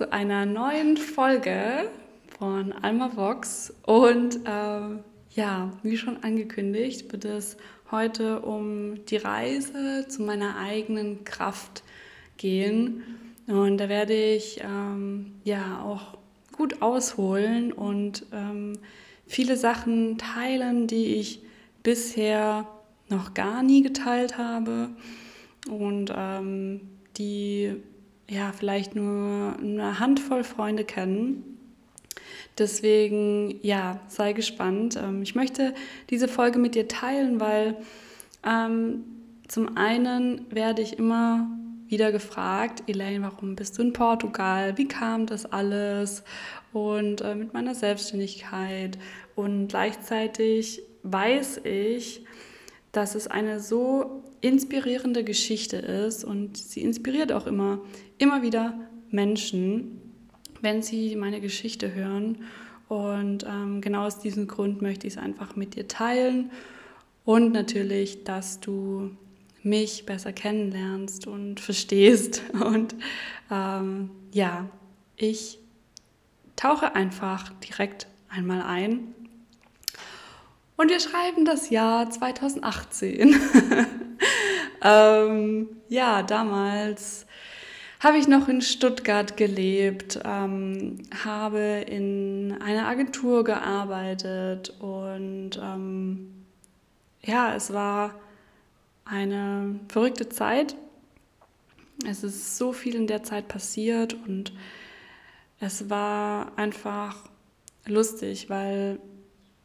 zu einer neuen Folge von Alma Vox. Und äh, ja, wie schon angekündigt, wird es heute um die Reise zu meiner eigenen Kraft gehen. Und da werde ich ähm, ja auch gut ausholen und ähm, viele Sachen teilen, die ich bisher noch gar nie geteilt habe und ähm, die ja vielleicht nur eine Handvoll Freunde kennen. Deswegen, ja, sei gespannt. Ähm, ich möchte diese Folge mit dir teilen, weil ähm, zum einen werde ich immer wieder gefragt, Elaine, warum bist du in Portugal? Wie kam das alles? Und äh, mit meiner Selbstständigkeit. Und gleichzeitig weiß ich, dass es eine so inspirierende Geschichte ist und sie inspiriert auch immer, immer wieder Menschen, wenn sie meine Geschichte hören. Und ähm, genau aus diesem Grund möchte ich es einfach mit dir teilen und natürlich, dass du mich besser kennenlernst und verstehst. Und ähm, ja, ich tauche einfach direkt einmal ein. Und wir schreiben das Jahr 2018. ähm, ja, damals habe ich noch in Stuttgart gelebt, ähm, habe in einer Agentur gearbeitet und ähm, ja, es war eine verrückte Zeit. Es ist so viel in der Zeit passiert und es war einfach lustig, weil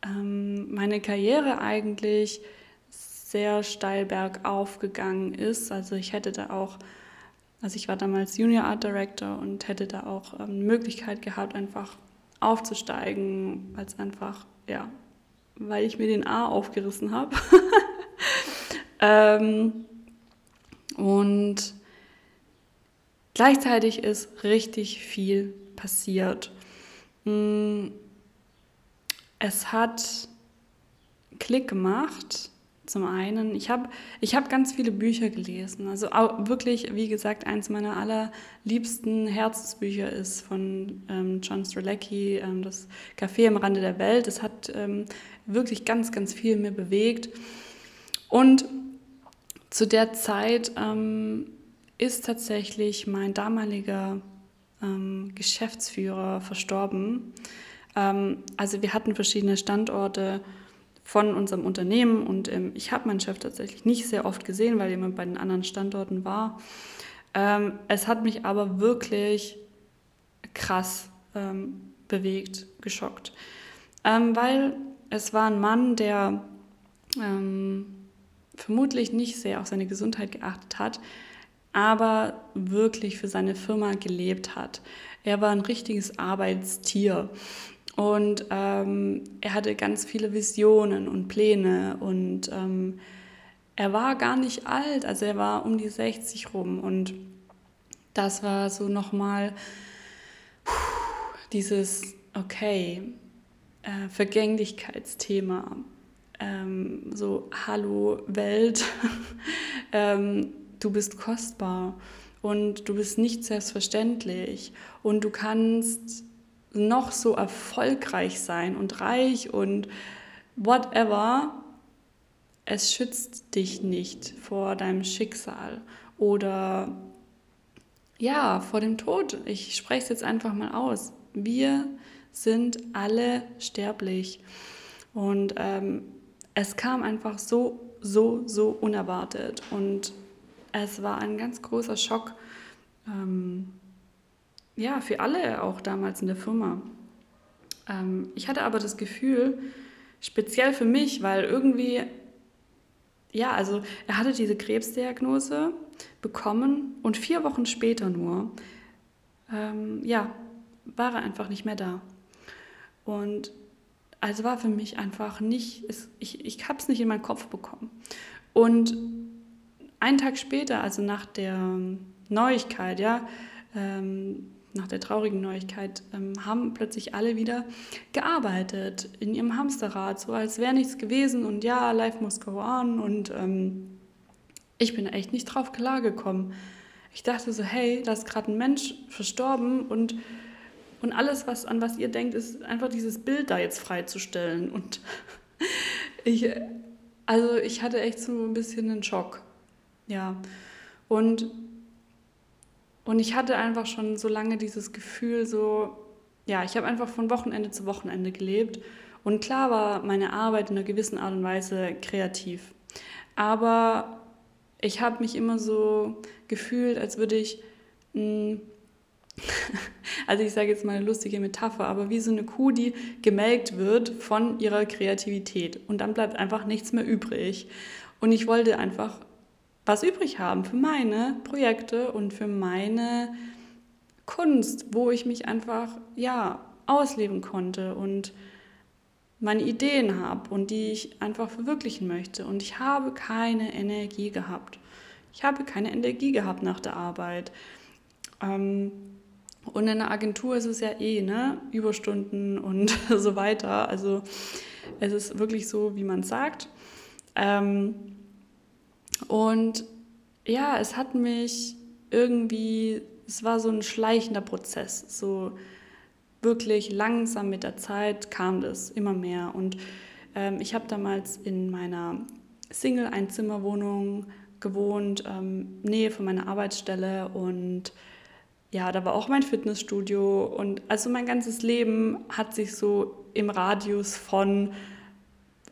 ähm, meine Karriere eigentlich sehr steil bergauf gegangen ist. Also ich hätte da auch, also ich war damals Junior Art Director und hätte da auch ähm, Möglichkeit gehabt, einfach aufzusteigen, als einfach, ja, weil ich mir den A aufgerissen habe. ähm, und gleichzeitig ist richtig viel passiert. Mm, es hat Klick gemacht. Zum einen, ich habe ich hab ganz viele Bücher gelesen. Also wirklich, wie gesagt, eins meiner allerliebsten Herzensbücher ist von ähm, John Strzelecki, ähm, das Café am Rande der Welt. Das hat ähm, wirklich ganz, ganz viel mir bewegt. Und zu der Zeit ähm, ist tatsächlich mein damaliger ähm, Geschäftsführer verstorben. Ähm, also wir hatten verschiedene Standorte von unserem Unternehmen und ähm, ich habe meinen Chef tatsächlich nicht sehr oft gesehen, weil jemand bei den anderen Standorten war. Ähm, es hat mich aber wirklich krass ähm, bewegt, geschockt, ähm, weil es war ein Mann, der ähm, vermutlich nicht sehr auf seine Gesundheit geachtet hat, aber wirklich für seine Firma gelebt hat. Er war ein richtiges Arbeitstier. Und ähm, er hatte ganz viele Visionen und Pläne und ähm, er war gar nicht alt, also er war um die 60 rum. Und das war so nochmal dieses, okay, äh, Vergänglichkeitsthema, ähm, so, hallo Welt, ähm, du bist kostbar. Und du bist nicht selbstverständlich. Und du kannst noch so erfolgreich sein und reich und whatever, es schützt dich nicht vor deinem Schicksal oder ja, vor dem Tod. Ich spreche es jetzt einfach mal aus. Wir sind alle sterblich. Und ähm, es kam einfach so, so, so unerwartet. Und es war ein ganz großer Schock. Ähm, ja, für alle auch damals in der Firma. Ähm, ich hatte aber das Gefühl, speziell für mich, weil irgendwie, ja, also er hatte diese Krebsdiagnose bekommen und vier Wochen später nur, ähm, ja, war er einfach nicht mehr da. Und also war für mich einfach nicht, es, ich, ich habe es nicht in meinen Kopf bekommen. Und einen Tag später, also nach der Neuigkeit, ja, ähm, nach der traurigen Neuigkeit, ähm, haben plötzlich alle wieder gearbeitet in ihrem Hamsterrad, so als wäre nichts gewesen und ja, life must go on und ähm, ich bin echt nicht drauf klargekommen. Ich dachte so, hey, da ist gerade ein Mensch verstorben und, und alles, was, an was ihr denkt, ist einfach dieses Bild da jetzt freizustellen. Und ich, also ich hatte echt so ein bisschen einen Schock. Ja. Und, und ich hatte einfach schon so lange dieses Gefühl, so, ja, ich habe einfach von Wochenende zu Wochenende gelebt. Und klar war meine Arbeit in einer gewissen Art und Weise kreativ. Aber ich habe mich immer so gefühlt, als würde ich, hm, also ich sage jetzt mal eine lustige Metapher, aber wie so eine Kuh, die gemelkt wird von ihrer Kreativität. Und dann bleibt einfach nichts mehr übrig. Und ich wollte einfach was übrig haben für meine Projekte und für meine Kunst, wo ich mich einfach, ja, ausleben konnte und meine Ideen habe und die ich einfach verwirklichen möchte. Und ich habe keine Energie gehabt. Ich habe keine Energie gehabt nach der Arbeit. Ähm, und in der Agentur ist es ja eh, ne? Überstunden und so weiter. Also es ist wirklich so, wie man sagt. Ähm, und ja, es hat mich irgendwie, es war so ein schleichender Prozess. So, wirklich langsam mit der Zeit kam das immer mehr. Und ähm, ich habe damals in meiner Single-Einzimmerwohnung gewohnt, ähm, Nähe von meiner Arbeitsstelle und ja, da war auch mein Fitnessstudio und also mein ganzes Leben hat sich so im Radius von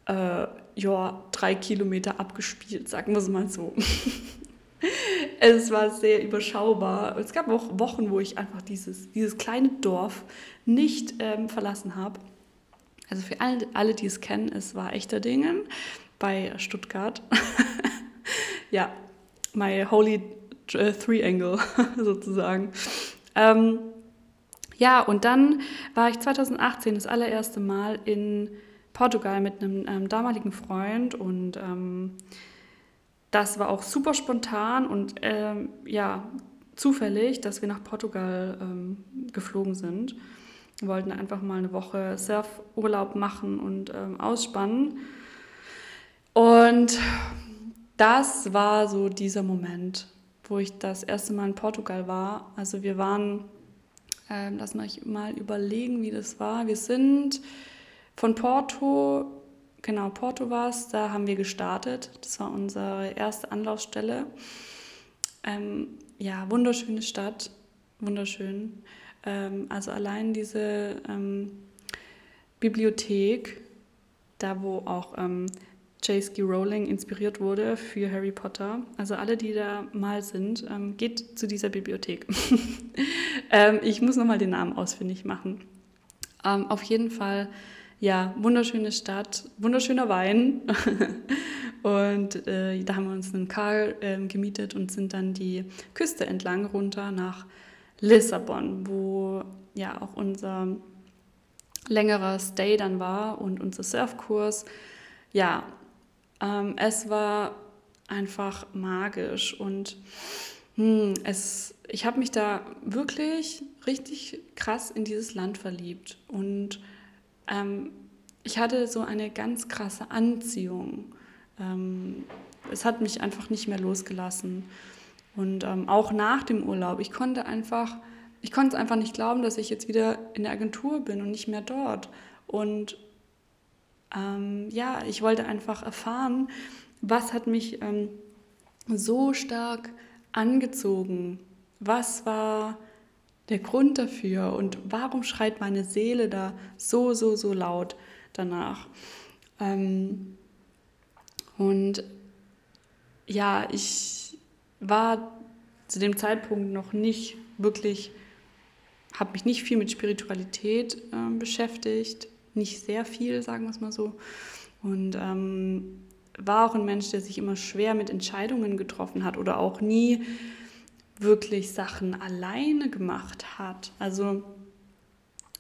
äh, ja, drei Kilometer abgespielt, sagen wir es mal so. es war sehr überschaubar. Es gab auch Wochen, wo ich einfach dieses, dieses kleine Dorf nicht ähm, verlassen habe. Also für alle, alle, die es kennen, es war echter Dingen bei Stuttgart. ja, my holy uh, Three-Angle sozusagen. Ähm, ja, und dann war ich 2018 das allererste Mal in Portugal mit einem ähm, damaligen Freund und ähm, das war auch super spontan und ähm, ja, zufällig, dass wir nach Portugal ähm, geflogen sind. Wir wollten einfach mal eine Woche Surfurlaub machen und ähm, ausspannen. Und das war so dieser Moment, wo ich das erste Mal in Portugal war. Also wir waren, ähm, lass mich mal überlegen, wie das war. Wir sind von Porto Genau, Porto war es, da haben wir gestartet. Das war unsere erste Anlaufstelle. Ähm, ja, wunderschöne Stadt, wunderschön. Ähm, also allein diese ähm, Bibliothek, da wo auch ähm, J.S.K. Rowling inspiriert wurde für Harry Potter. Also alle, die da mal sind, ähm, geht zu dieser Bibliothek. ähm, ich muss nochmal den Namen ausfindig machen. Auf jeden Fall ja, wunderschöne Stadt, wunderschöner Wein. und äh, da haben wir uns einen Karl äh, gemietet und sind dann die Küste entlang runter nach Lissabon, wo ja auch unser längerer Stay dann war und unser Surfkurs. Ja, ähm, es war einfach magisch und hm, es, ich habe mich da wirklich richtig krass in dieses Land verliebt und ähm, ich hatte so eine ganz krasse Anziehung. Ähm, es hat mich einfach nicht mehr losgelassen. Und ähm, auch nach dem Urlaub, ich konnte einfach, ich konnte es einfach nicht glauben, dass ich jetzt wieder in der Agentur bin und nicht mehr dort. Und ähm, ja, ich wollte einfach erfahren, was hat mich ähm, so stark angezogen? Was war der Grund dafür und warum schreit meine Seele da so, so, so laut danach? Ähm, und ja, ich war zu dem Zeitpunkt noch nicht wirklich, habe mich nicht viel mit Spiritualität äh, beschäftigt, nicht sehr viel, sagen wir es mal so. Und ähm, war auch ein Mensch, der sich immer schwer mit Entscheidungen getroffen hat oder auch nie wirklich Sachen alleine gemacht hat. Also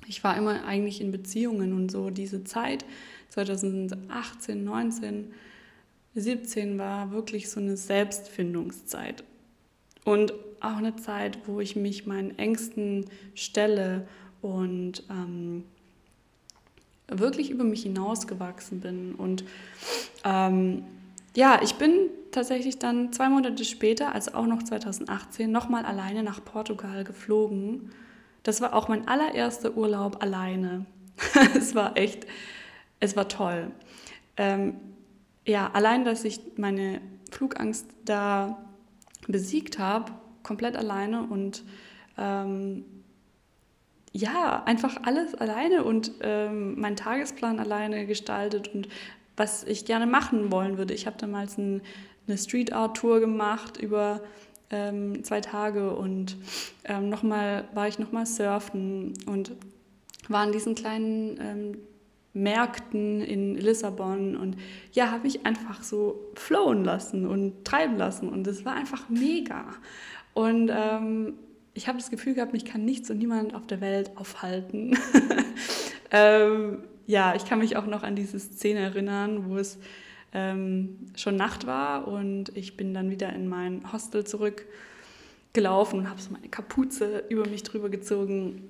ich war immer eigentlich in Beziehungen und so diese Zeit 2018, 19, 17 war wirklich so eine Selbstfindungszeit. Und auch eine Zeit, wo ich mich meinen Ängsten stelle und ähm, wirklich über mich hinausgewachsen bin. Und ähm, ja, ich bin tatsächlich dann zwei Monate später, also auch noch 2018, nochmal alleine nach Portugal geflogen. Das war auch mein allererster Urlaub alleine. es war echt, es war toll. Ähm, ja, allein, dass ich meine Flugangst da besiegt habe, komplett alleine und ähm, ja, einfach alles alleine und ähm, meinen Tagesplan alleine gestaltet und was ich gerne machen wollen würde. Ich habe damals ein, eine Street Art Tour gemacht über ähm, zwei Tage und ähm, nochmal war ich nochmal surfen und war in diesen kleinen ähm, Märkten in Lissabon und ja, habe ich einfach so flowen lassen und treiben lassen und es war einfach mega. Und ähm, ich habe das Gefühl gehabt, mich kann nichts und niemand auf der Welt aufhalten. ähm, ja, ich kann mich auch noch an diese Szene erinnern, wo es ähm, schon Nacht war und ich bin dann wieder in mein Hostel zurückgelaufen und habe so meine Kapuze über mich drüber gezogen.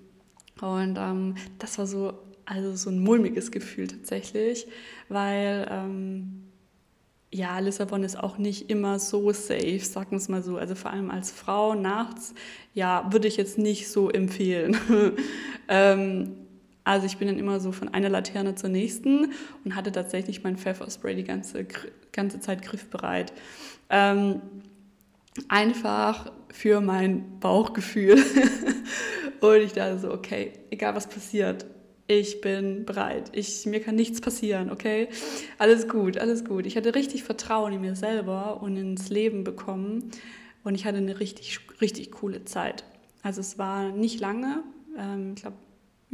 Und ähm, das war so, also so ein mulmiges Gefühl tatsächlich, weil ähm, ja, Lissabon ist auch nicht immer so safe, sagen wir es mal so. Also vor allem als Frau nachts, ja, würde ich jetzt nicht so empfehlen. ähm, also ich bin dann immer so von einer Laterne zur nächsten und hatte tatsächlich mein Pfefferspray die ganze, ganze Zeit griffbereit. Ähm, einfach für mein Bauchgefühl. und ich dachte so, okay, egal was passiert, ich bin bereit. Ich, mir kann nichts passieren, okay? Alles gut, alles gut. Ich hatte richtig Vertrauen in mir selber und ins Leben bekommen und ich hatte eine richtig, richtig coole Zeit. Also es war nicht lange, ähm, ich glaube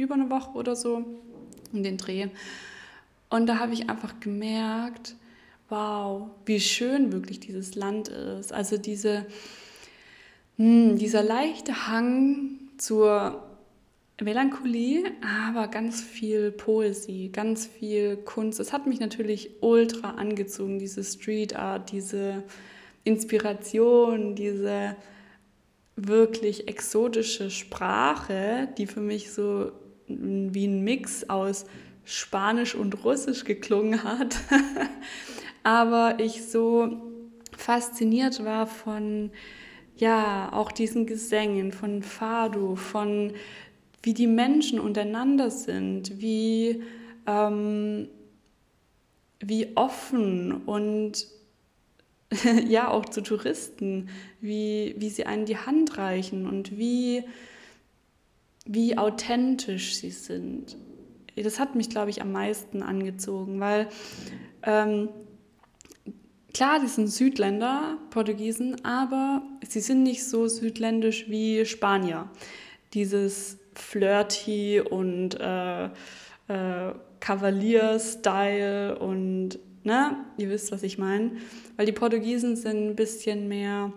über eine Woche oder so in den Dreh. Und da habe ich einfach gemerkt, wow, wie schön wirklich dieses Land ist. Also diese, hm, dieser leichte Hang zur Melancholie, aber ganz viel Poesie, ganz viel Kunst. Es hat mich natürlich ultra angezogen, diese Street Art, diese Inspiration, diese wirklich exotische Sprache, die für mich so wie ein Mix aus Spanisch und Russisch geklungen hat. Aber ich so fasziniert war von, ja, auch diesen Gesängen, von Fado, von wie die Menschen untereinander sind, wie, ähm, wie offen und ja, auch zu Touristen, wie, wie sie einen die Hand reichen und wie wie authentisch sie sind. Das hat mich, glaube ich, am meisten angezogen, weil ähm, klar, die sind Südländer, Portugiesen, aber sie sind nicht so südländisch wie Spanier. Dieses Flirty und äh, äh, Kavalier-Style und, ne, ihr wisst, was ich meine. Weil die Portugiesen sind ein bisschen mehr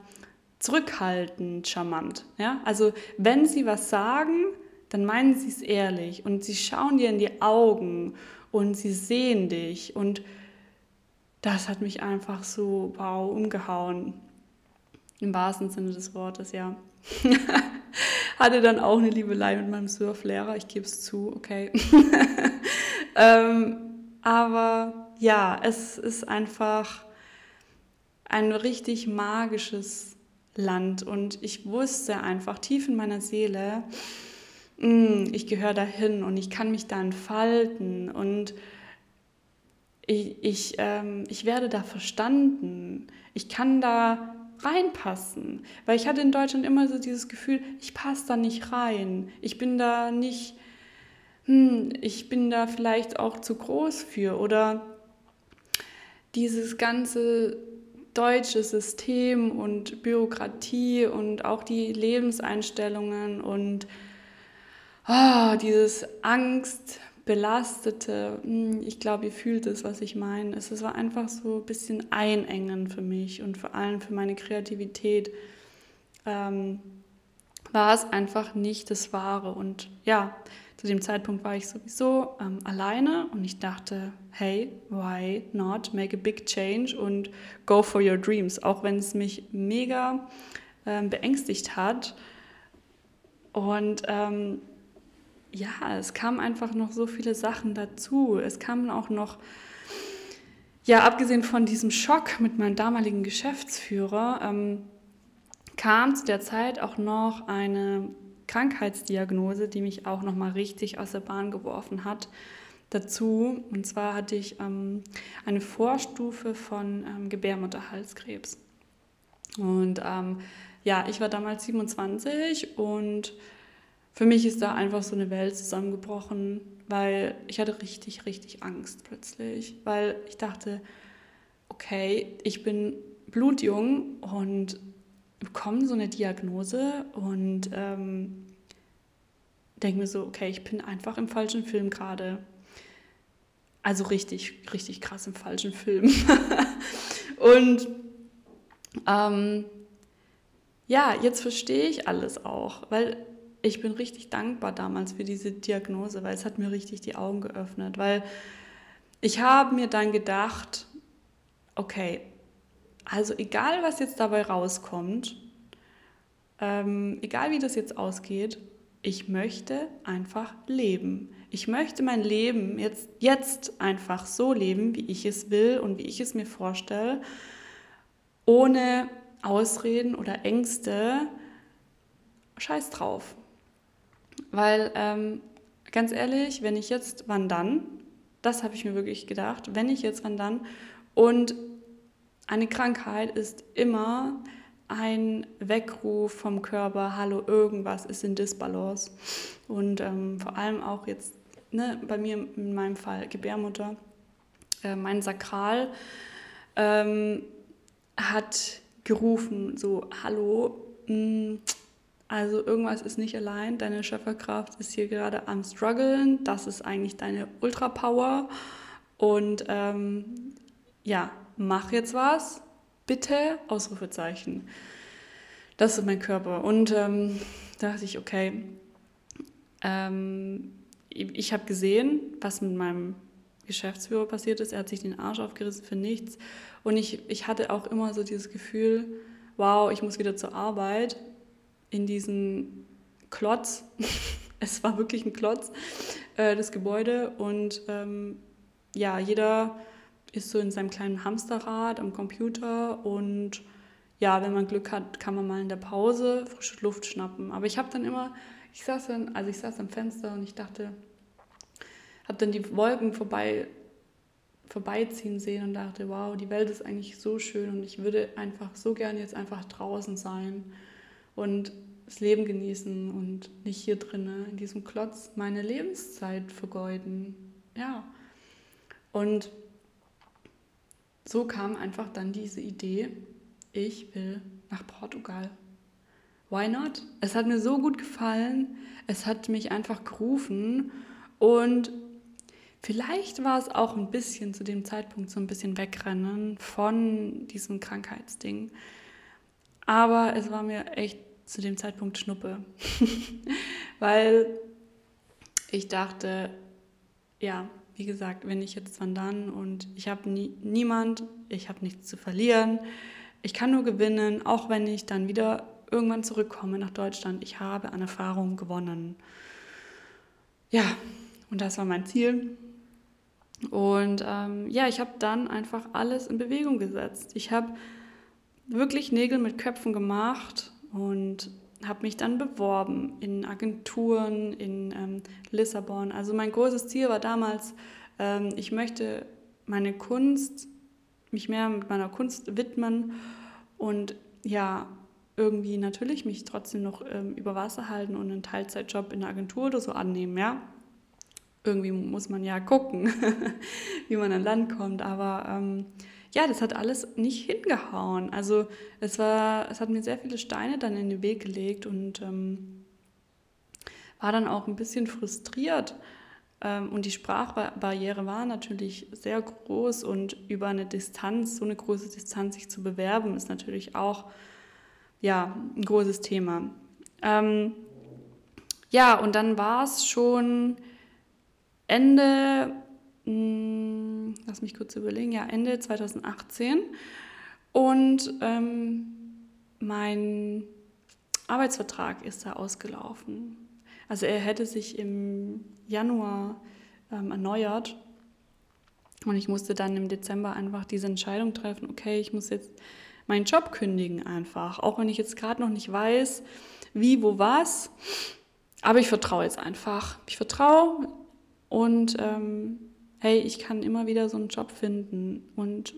zurückhaltend, charmant. Ja? Also wenn sie was sagen, dann meinen sie es ehrlich und sie schauen dir in die Augen und sie sehen dich und das hat mich einfach so wow umgehauen. Im wahrsten Sinne des Wortes, ja. Hatte dann auch eine Liebelei mit meinem Surflehrer, ich gebe es zu, okay. ähm, aber ja, es ist einfach ein richtig magisches Land und ich wusste einfach tief in meiner Seele, mm, ich gehöre dahin und ich kann mich da entfalten und ich, ich, ähm, ich werde da verstanden. Ich kann da reinpassen. Weil ich hatte in Deutschland immer so dieses Gefühl, ich passe da nicht rein. Ich bin da nicht, hm, ich bin da vielleicht auch zu groß für. Oder dieses ganze deutsche System und Bürokratie und auch die Lebenseinstellungen und oh, dieses angstbelastete, hm, ich glaube, ihr fühlt es, was ich meine. Es war einfach so ein bisschen einengen für mich und vor allem für meine Kreativität. Ähm, war es einfach nicht das Wahre. Und ja, zu dem Zeitpunkt war ich sowieso ähm, alleine und ich dachte, hey, why not make a big change und go for your dreams, auch wenn es mich mega ähm, beängstigt hat. Und ähm, ja, es kamen einfach noch so viele Sachen dazu. Es kamen auch noch ja, abgesehen von diesem Schock mit meinem damaligen Geschäftsführer, ähm, kam zu der Zeit auch noch eine Krankheitsdiagnose, die mich auch noch mal richtig aus der Bahn geworfen hat. Dazu und zwar hatte ich ähm, eine Vorstufe von ähm, Gebärmutterhalskrebs. Und ähm, ja, ich war damals 27 und für mich ist da einfach so eine Welt zusammengebrochen, weil ich hatte richtig, richtig Angst plötzlich, weil ich dachte, okay, ich bin blutjung und bekomme so eine Diagnose und ähm, denke mir so, okay, ich bin einfach im falschen Film gerade. Also richtig, richtig krass im falschen Film. und ähm, ja, jetzt verstehe ich alles auch, weil ich bin richtig dankbar damals für diese Diagnose, weil es hat mir richtig die Augen geöffnet, weil ich habe mir dann gedacht, okay, also egal was jetzt dabei rauskommt, ähm, egal wie das jetzt ausgeht, ich möchte einfach leben. Ich möchte mein Leben jetzt, jetzt einfach so leben, wie ich es will und wie ich es mir vorstelle, ohne Ausreden oder Ängste. Scheiß drauf. Weil, ähm, ganz ehrlich, wenn ich jetzt, wann dann? Das habe ich mir wirklich gedacht. Wenn ich jetzt, wann dann? Und eine Krankheit ist immer ein Weckruf vom Körper, hallo, irgendwas ist in Disbalance. Und ähm, vor allem auch jetzt, ne, bei mir in meinem Fall Gebärmutter, äh, mein Sakral ähm, hat gerufen, so, hallo, mh, mm, also irgendwas ist nicht allein, deine Schöpferkraft ist hier gerade am struggeln, das ist eigentlich deine Ultrapower und ähm, ja, mach jetzt was, bitte, Ausrufezeichen. Das ist mein Körper. Und ähm, da dachte ich, okay, ähm, ich habe gesehen, was mit meinem Geschäftsführer passiert ist, er hat sich den Arsch aufgerissen für nichts. Und ich, ich hatte auch immer so dieses Gefühl, wow, ich muss wieder zur Arbeit in diesen Klotz, es war wirklich ein Klotz, äh, das Gebäude. Und ähm, ja, jeder ist so in seinem kleinen Hamsterrad am Computer und ja, wenn man Glück hat, kann man mal in der Pause frische Luft schnappen. Aber ich habe dann immer, ich saß dann, also ich saß am Fenster und ich dachte, habe dann die Wolken vorbei vorbeiziehen sehen und dachte, wow, die Welt ist eigentlich so schön und ich würde einfach so gern jetzt einfach draußen sein und das Leben genießen und nicht hier drinnen in diesem Klotz meine Lebenszeit vergeuden. Ja. Und so kam einfach dann diese Idee, ich will nach Portugal. Why not? Es hat mir so gut gefallen, es hat mich einfach gerufen und vielleicht war es auch ein bisschen zu dem Zeitpunkt so ein bisschen wegrennen von diesem Krankheitsding. Aber es war mir echt zu dem Zeitpunkt Schnuppe, weil ich dachte, ja, wie gesagt, wenn ich jetzt wandern und ich habe nie, niemand, ich habe nichts zu verlieren, ich kann nur gewinnen, auch wenn ich dann wieder irgendwann zurückkomme nach Deutschland. Ich habe an Erfahrung gewonnen. Ja, und das war mein Ziel. Und ähm, ja, ich habe dann einfach alles in Bewegung gesetzt. Ich habe wirklich Nägel mit Köpfen gemacht und habe mich dann beworben in Agenturen in ähm, Lissabon. Also mein großes Ziel war damals, ähm, ich möchte meine Kunst, mich mehr mit meiner Kunst widmen und ja, irgendwie natürlich mich trotzdem noch ähm, über Wasser halten und einen Teilzeitjob in der Agentur oder so annehmen, ja. Irgendwie muss man ja gucken, wie man an Land kommt, aber ähm, ja, das hat alles nicht hingehauen. Also es war, es hat mir sehr viele Steine dann in den Weg gelegt und ähm, war dann auch ein bisschen frustriert. Ähm, und die Sprachbarriere war natürlich sehr groß und über eine Distanz, so eine große Distanz sich zu bewerben, ist natürlich auch ja, ein großes Thema. Ähm, ja, und dann war es schon Ende hm, lass mich kurz überlegen, ja, Ende 2018. Und ähm, mein Arbeitsvertrag ist da ausgelaufen. Also er hätte sich im Januar ähm, erneuert. Und ich musste dann im Dezember einfach diese Entscheidung treffen, okay, ich muss jetzt meinen Job kündigen einfach, auch wenn ich jetzt gerade noch nicht weiß, wie, wo, was. Aber ich vertraue jetzt einfach. Ich vertraue und ähm, hey, ich kann immer wieder so einen Job finden und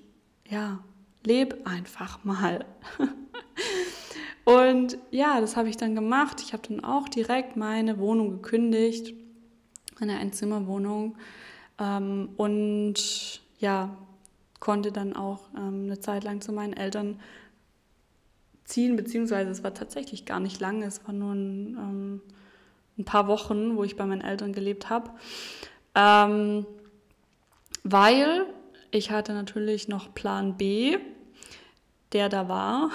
ja, leb einfach mal. und ja, das habe ich dann gemacht. Ich habe dann auch direkt meine Wohnung gekündigt, eine Einzimmerwohnung ähm, und ja, konnte dann auch ähm, eine Zeit lang zu meinen Eltern ziehen, beziehungsweise es war tatsächlich gar nicht lange, es war nur ein, ähm, ein paar Wochen, wo ich bei meinen Eltern gelebt habe. Ähm, weil ich hatte natürlich noch Plan B, der da war.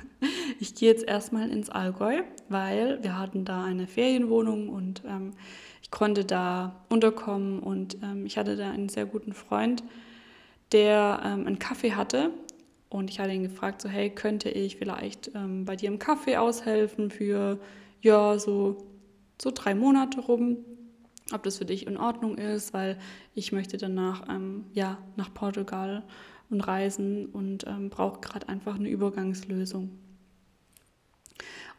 ich gehe jetzt erstmal ins Allgäu, weil wir hatten da eine Ferienwohnung und ähm, ich konnte da unterkommen und ähm, ich hatte da einen sehr guten Freund, der ähm, einen Kaffee hatte und ich hatte ihn gefragt, so hey, könnte ich vielleicht ähm, bei dir im Kaffee aushelfen für ja so so drei Monate rum, ob das für dich in Ordnung ist, weil ich möchte danach ähm, ja nach Portugal und reisen und ähm, brauche gerade einfach eine Übergangslösung.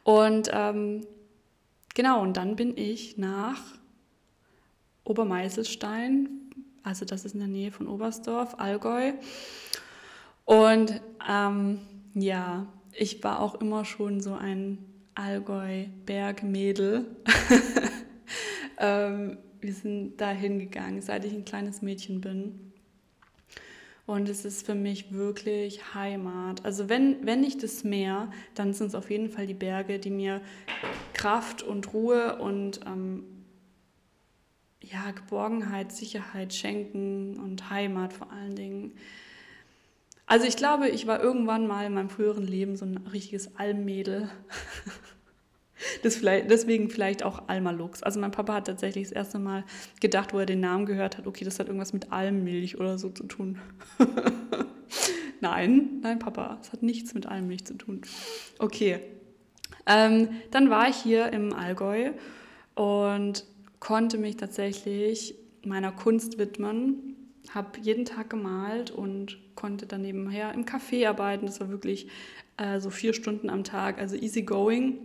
Und ähm, genau, und dann bin ich nach Obermeiselstein, also das ist in der Nähe von Oberstdorf, Allgäu. Und ähm, ja, ich war auch immer schon so ein Allgäu-Bergmädel. ähm, wir sind da hingegangen, seit ich ein kleines Mädchen bin. Und es ist für mich wirklich Heimat. Also wenn, wenn nicht das Meer, dann sind es auf jeden Fall die Berge, die mir Kraft und Ruhe und ähm, ja, Geborgenheit, Sicherheit schenken und Heimat vor allen Dingen. Also ich glaube, ich war irgendwann mal in meinem früheren Leben so ein richtiges Almmädel. Das vielleicht, deswegen vielleicht auch Alma Lux. Also mein Papa hat tatsächlich das erste Mal gedacht, wo er den Namen gehört hat, okay, das hat irgendwas mit Almmilch oder so zu tun. nein, nein, Papa, es hat nichts mit Almmilch zu tun. Okay, ähm, dann war ich hier im Allgäu und konnte mich tatsächlich meiner Kunst widmen, habe jeden Tag gemalt und konnte dann nebenher im Café arbeiten. Das war wirklich äh, so vier Stunden am Tag, also easy going.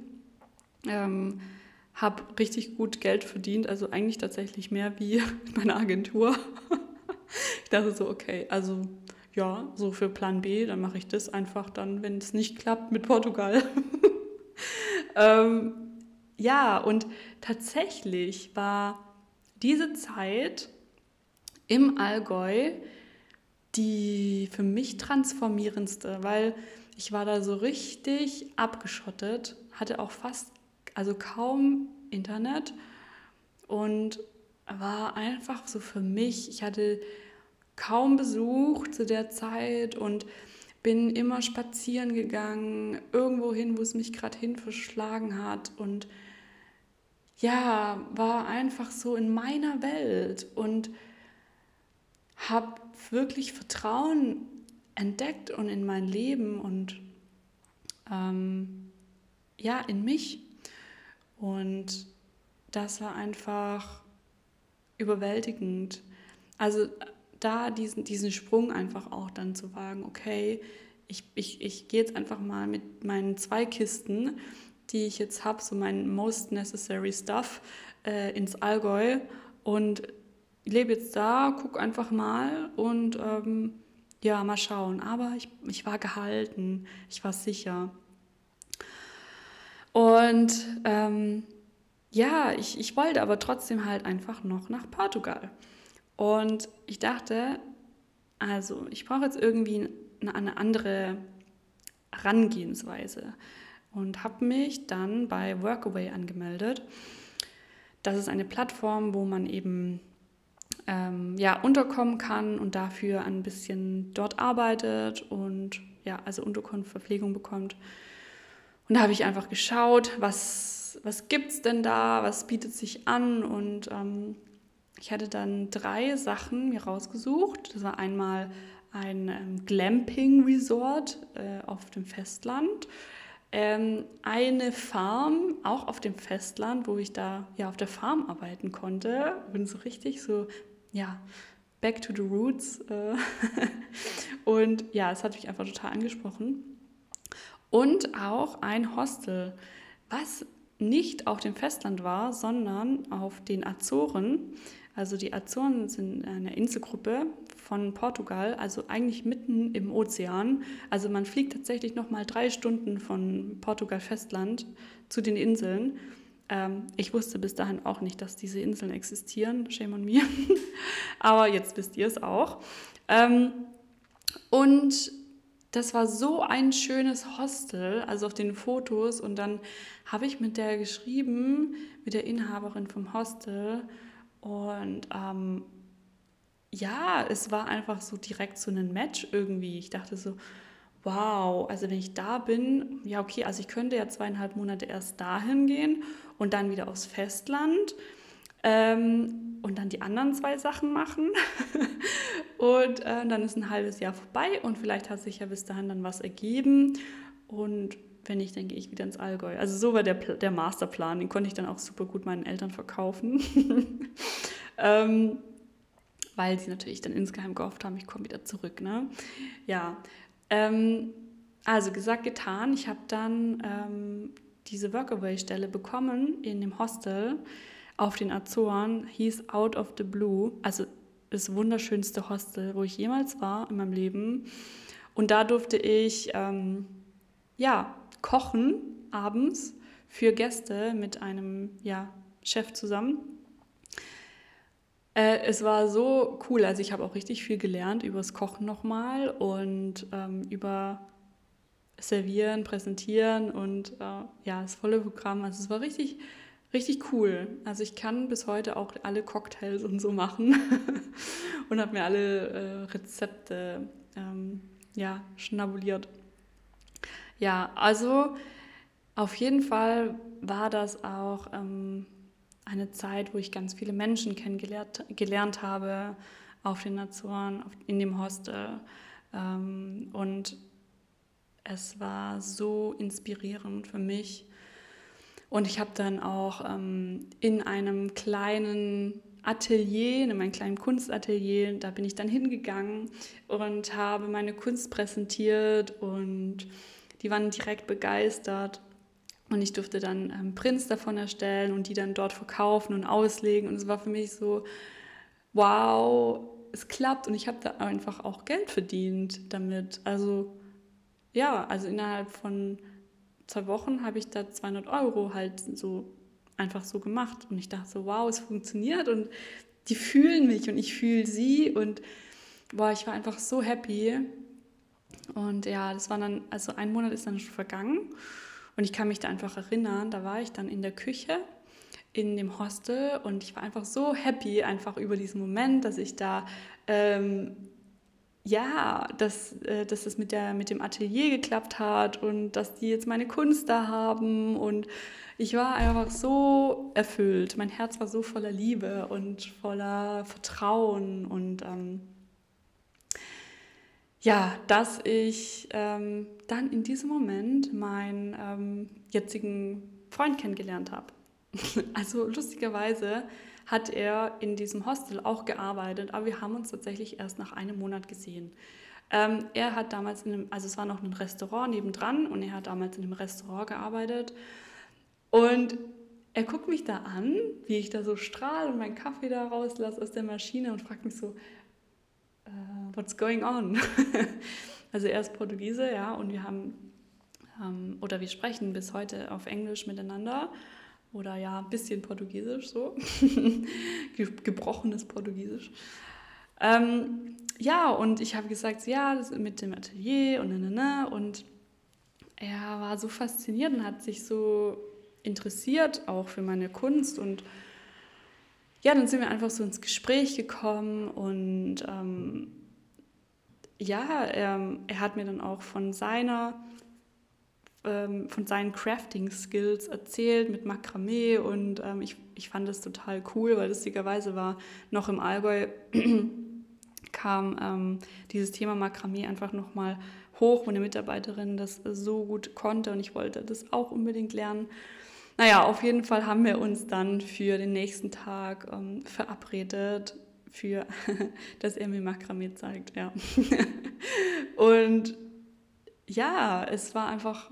Ähm, habe richtig gut Geld verdient, also eigentlich tatsächlich mehr wie in meiner Agentur. ich dachte so, okay, also ja, so für Plan B, dann mache ich das einfach dann, wenn es nicht klappt mit Portugal. ähm, ja, und tatsächlich war diese Zeit im Allgäu die für mich transformierendste, weil ich war da so richtig abgeschottet, hatte auch fast also kaum Internet und war einfach so für mich, ich hatte kaum Besuch zu der Zeit und bin immer spazieren gegangen, irgendwo hin, wo es mich gerade hin verschlagen hat und ja, war einfach so in meiner Welt und habe wirklich Vertrauen entdeckt und in mein Leben und ähm, ja, in mich. Und das war einfach überwältigend. Also da diesen, diesen Sprung einfach auch dann zu wagen, okay, ich, ich, ich gehe jetzt einfach mal mit meinen zwei Kisten, die ich jetzt habe, so mein most necessary stuff, äh, ins Allgäu und lebe jetzt da, guck einfach mal und ähm, ja, mal schauen. Aber ich, ich war gehalten, ich war sicher. Und ähm, ja, ich, ich wollte aber trotzdem halt einfach noch nach Portugal. Und ich dachte, also ich brauche jetzt irgendwie eine, eine andere Herangehensweise und habe mich dann bei Workaway angemeldet. Das ist eine Plattform, wo man eben ähm, ja, unterkommen kann und dafür ein bisschen dort arbeitet und ja, also Unterkunft, Verpflegung bekommt. Und da habe ich einfach geschaut, was, was gibt es denn da, was bietet sich an. Und ähm, ich hatte dann drei Sachen mir rausgesucht. Das war einmal ein ähm, Glamping-Resort äh, auf dem Festland. Ähm, eine Farm, auch auf dem Festland, wo ich da ja auf der Farm arbeiten konnte. Bin so richtig so, ja, back to the roots. Äh, und ja, es hat mich einfach total angesprochen. Und auch ein Hostel, was nicht auf dem Festland war, sondern auf den Azoren. Also die Azoren sind eine Inselgruppe von Portugal, also eigentlich mitten im Ozean. Also man fliegt tatsächlich noch mal drei Stunden von Portugal Festland zu den Inseln. Ähm, ich wusste bis dahin auch nicht, dass diese Inseln existieren. Shame on me. Aber jetzt wisst ihr es auch. Ähm, und das war so ein schönes Hostel, also auf den Fotos. Und dann habe ich mit der geschrieben, mit der Inhaberin vom Hostel. Und ähm, ja, es war einfach so direkt so ein Match irgendwie. Ich dachte so, wow, also wenn ich da bin, ja okay, also ich könnte ja zweieinhalb Monate erst dahin gehen und dann wieder aufs Festland ähm, und dann die anderen zwei Sachen machen. und äh, dann ist ein halbes Jahr vorbei und vielleicht hat sich ja bis dahin dann was ergeben. Und wenn nicht, gehe ich wieder ins Allgäu. Also so war der, der Masterplan. Den konnte ich dann auch super gut meinen Eltern verkaufen. ähm, weil sie natürlich dann insgeheim gehofft haben, ich komme wieder zurück. Ne? Ja, ähm, also gesagt, getan. Ich habe dann ähm, diese Workaway-Stelle bekommen in dem Hostel auf den Azoren, hieß Out of the Blue, also das wunderschönste Hostel, wo ich jemals war in meinem Leben. Und da durfte ich ähm, ja, kochen abends für Gäste mit einem ja, Chef zusammen. Äh, es war so cool, also ich habe auch richtig viel gelernt über das Kochen nochmal und ähm, über Servieren, Präsentieren und äh, ja, das volle Programm. Also es war richtig, richtig cool. Also ich kann bis heute auch alle Cocktails und so machen und habe mir alle äh, Rezepte ähm, ja, schnabuliert. Ja, also auf jeden Fall war das auch ähm, eine Zeit, wo ich ganz viele Menschen kennengelernt gelernt habe auf den Azoren, auf, in dem Hostel. Ähm, und es war so inspirierend für mich. Und ich habe dann auch ähm, in einem kleinen Atelier, in meinem kleinen Kunstatelier, da bin ich dann hingegangen und habe meine Kunst präsentiert und die waren direkt begeistert. Und ich durfte dann ähm, Prints davon erstellen und die dann dort verkaufen und auslegen. Und es war für mich so, wow, es klappt. Und ich habe da einfach auch Geld verdient damit. Also ja, also innerhalb von zwei Wochen habe ich da 200 Euro halt so einfach so gemacht. Und ich dachte so, wow, es funktioniert und die fühlen mich und ich fühle sie. Und boah, ich war einfach so happy. Und ja, das war dann, also ein Monat ist dann schon vergangen. Und ich kann mich da einfach erinnern, da war ich dann in der Küche in dem Hostel und ich war einfach so happy einfach über diesen Moment, dass ich da ähm, ja, dass, äh, dass es mit, der, mit dem Atelier geklappt hat und dass die jetzt meine Kunst da haben. Und ich war einfach so erfüllt. Mein Herz war so voller Liebe und voller Vertrauen und ähm, ja, dass ich ähm, dann in diesem Moment meinen ähm, jetzigen Freund kennengelernt habe. also lustigerweise hat er in diesem Hostel auch gearbeitet, aber wir haben uns tatsächlich erst nach einem Monat gesehen. Ähm, er hat damals in einem, also es war noch ein Restaurant nebendran und er hat damals in einem Restaurant gearbeitet und er guckt mich da an, wie ich da so strahle und meinen Kaffee da rauslasse aus der Maschine und fragt mich so, uh, what's going on? also er ist Portugiese, ja, und wir haben, ähm, oder wir sprechen bis heute auf Englisch miteinander oder ja, ein bisschen Portugiesisch so, gebrochenes Portugiesisch. Ähm, ja, und ich habe gesagt, ja, das mit dem Atelier und ne, ne, ne. Und er war so fasziniert und hat sich so interessiert auch für meine Kunst und ja, dann sind wir einfach so ins Gespräch gekommen und ähm, ja, er, er, hat mir dann auch von seiner, ähm, von seinen Crafting-Skills erzählt mit Makramee und ähm, ich, ich fand das total cool, weil lustigerweise war noch im Allgäu kam ähm, dieses Thema Makramee einfach nochmal hoch, wo eine Mitarbeiterin das so gut konnte und ich wollte das auch unbedingt lernen. Naja, auf jeden Fall haben wir uns dann für den nächsten Tag ähm, verabredet für, dass er mir Makramee zeigt, ja. und ja, es war einfach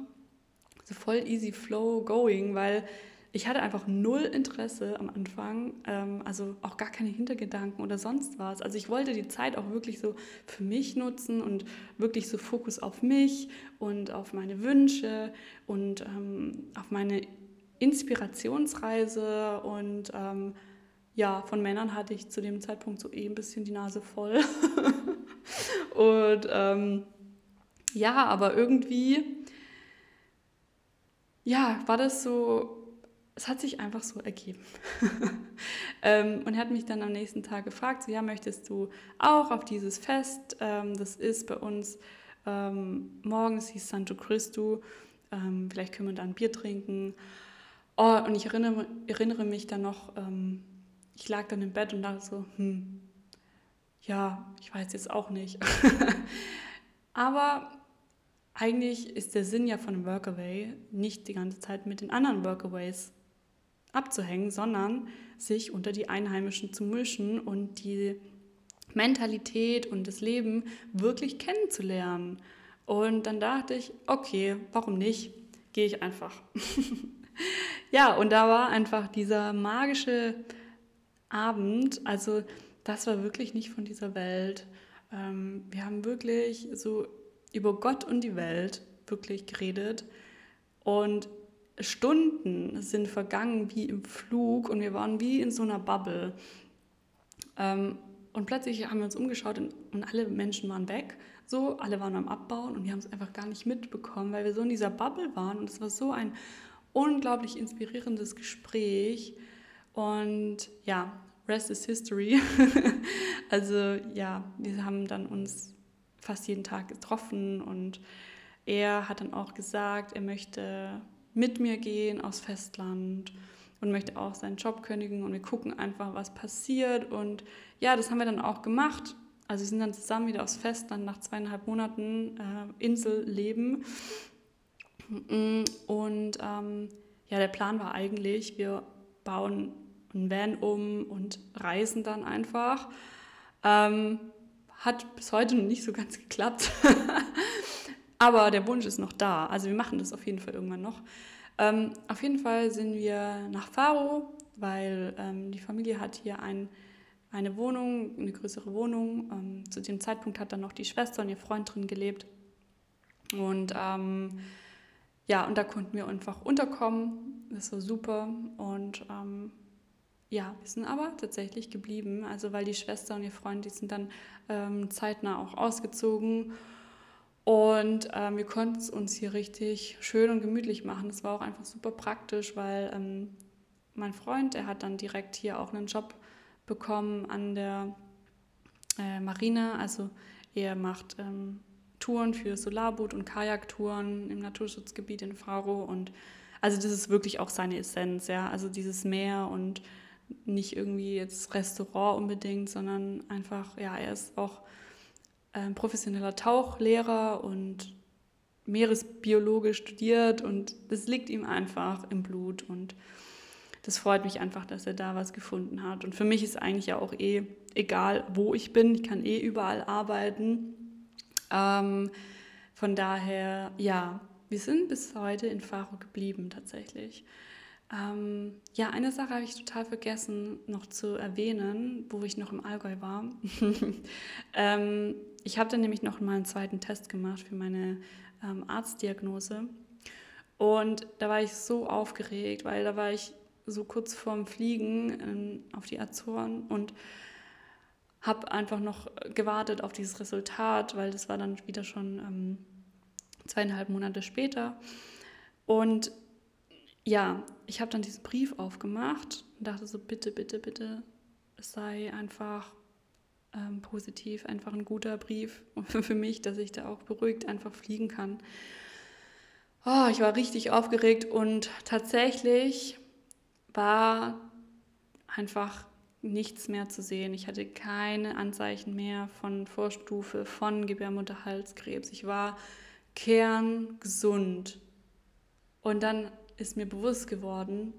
so voll easy flow going, weil ich hatte einfach null Interesse am Anfang, ähm, also auch gar keine Hintergedanken oder sonst was. Also ich wollte die Zeit auch wirklich so für mich nutzen und wirklich so Fokus auf mich und auf meine Wünsche und ähm, auf meine Inspirationsreise und ähm, ja, von Männern hatte ich zu dem Zeitpunkt so eh ein bisschen die Nase voll. und ähm, ja, aber irgendwie, ja, war das so es hat sich einfach so ergeben. ähm, und er hat mich dann am nächsten Tag gefragt, so, ja, möchtest du auch auf dieses Fest? Ähm, das ist bei uns ähm, morgens, hieß Santo Cristo, ähm, vielleicht können wir da ein Bier trinken. Oh, und ich erinnere, erinnere mich dann noch, ähm, ich lag dann im Bett und dachte so, hm, ja, ich weiß jetzt auch nicht. Aber eigentlich ist der Sinn ja von Workaway nicht die ganze Zeit mit den anderen Workaways abzuhängen, sondern sich unter die Einheimischen zu mischen und die Mentalität und das Leben wirklich kennenzulernen. Und dann dachte ich, okay, warum nicht? Gehe ich einfach. ja, und da war einfach dieser magische Abend, also das war wirklich nicht von dieser Welt. Ähm, wir haben wirklich so über Gott und die Welt wirklich geredet. Und Stunden sind vergangen wie im Flug und wir waren wie in so einer Bubble. Ähm, und plötzlich haben wir uns umgeschaut und, alle Menschen waren weg. So, alle waren am Abbauen und wir haben es einfach gar nicht mitbekommen, weil wir so in dieser Bubble waren. Und es war so ein unglaublich inspirierendes Gespräch. Und ja, rest is history. also ja, wir haben dann uns fast jeden Tag getroffen und er hat dann auch gesagt, er möchte mit mir gehen aufs Festland und möchte auch seinen Job kündigen und wir gucken einfach, was passiert. Und ja, das haben wir dann auch gemacht. Also wir sind dann zusammen wieder aufs Festland nach zweieinhalb Monaten äh, Inselleben. Und ähm, ja, der Plan war eigentlich, wir bauen ein Van um und reisen dann einfach. Ähm, hat bis heute noch nicht so ganz geklappt. Aber der Wunsch ist noch da. Also wir machen das auf jeden Fall irgendwann noch. Ähm, auf jeden Fall sind wir nach Faro, weil ähm, die Familie hat hier ein, eine Wohnung, eine größere Wohnung. Ähm, zu dem Zeitpunkt hat dann noch die Schwester und ihr Freund drin gelebt. Und ähm, ja, und da konnten wir einfach unterkommen. Das war super. Und ähm, ja, wir sind aber tatsächlich geblieben. Also weil die Schwester und ihr Freund, die sind dann ähm, zeitnah auch ausgezogen. Und ähm, wir konnten es uns hier richtig schön und gemütlich machen. Das war auch einfach super praktisch, weil ähm, mein Freund, der hat dann direkt hier auch einen Job bekommen an der äh, Marine. Also er macht ähm, Touren für Solarboot- und Kajaktouren im Naturschutzgebiet in Faro. Und also das ist wirklich auch seine Essenz, ja. Also dieses Meer und nicht irgendwie jetzt Restaurant unbedingt, sondern einfach, ja, er ist auch ähm, professioneller Tauchlehrer und Meeresbiologe studiert und das liegt ihm einfach im Blut und das freut mich einfach, dass er da was gefunden hat. Und für mich ist eigentlich ja auch eh egal, wo ich bin, ich kann eh überall arbeiten. Ähm, von daher, ja, wir sind bis heute in Faro geblieben tatsächlich. Ähm, ja, eine Sache habe ich total vergessen noch zu erwähnen, wo ich noch im Allgäu war. ähm, ich habe dann nämlich noch mal einen zweiten Test gemacht für meine ähm, Arztdiagnose. Und da war ich so aufgeregt, weil da war ich so kurz vorm Fliegen in, auf die Azoren und habe einfach noch gewartet auf dieses Resultat, weil das war dann wieder schon ähm, zweieinhalb Monate später. Und ja, ich habe dann diesen Brief aufgemacht und dachte so, bitte, bitte, bitte, es sei einfach ähm, positiv, einfach ein guter Brief für mich, dass ich da auch beruhigt einfach fliegen kann. Oh, ich war richtig aufgeregt und tatsächlich war einfach nichts mehr zu sehen. Ich hatte keine Anzeichen mehr von Vorstufe, von Gebärmutterhalskrebs. Ich war kerngesund. Und dann ist mir bewusst geworden,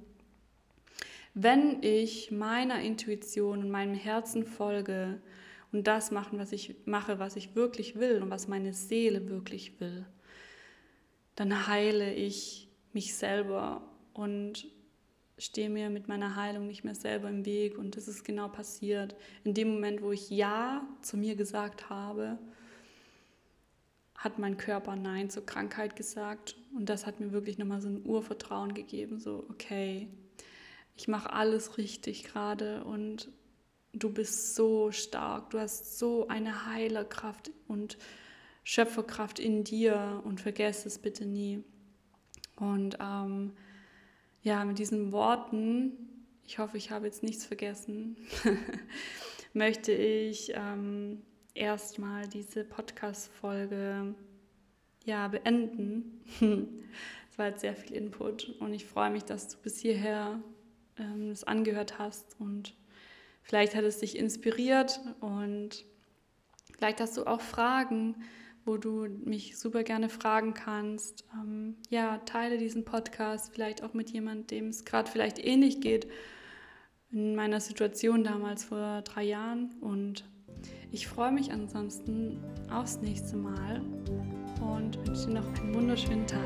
wenn ich meiner Intuition und meinem Herzen folge und das machen, was ich mache, was ich wirklich will und was meine Seele wirklich will, dann heile ich mich selber und stehe mir mit meiner Heilung nicht mehr selber im Weg. Und das ist genau passiert. In dem Moment, wo ich Ja zu mir gesagt habe, hat mein Körper Nein zur Krankheit gesagt. Und das hat mir wirklich nochmal so ein Urvertrauen gegeben. So, okay, ich mache alles richtig gerade und du bist so stark. Du hast so eine Heilerkraft und Schöpferkraft in dir und vergess es bitte nie. Und ähm, ja, mit diesen Worten, ich hoffe, ich habe jetzt nichts vergessen, möchte ich ähm, erstmal diese Podcast-Folge ja, beenden. Es war jetzt sehr viel Input und ich freue mich, dass du bis hierher ähm, das angehört hast und vielleicht hat es dich inspiriert und vielleicht hast du auch Fragen wo du mich super gerne fragen kannst. Ähm, ja, teile diesen Podcast vielleicht auch mit jemandem, dem es gerade vielleicht ähnlich geht in meiner Situation damals vor drei Jahren. Und ich freue mich ansonsten aufs nächste Mal und wünsche dir noch einen wunderschönen Tag.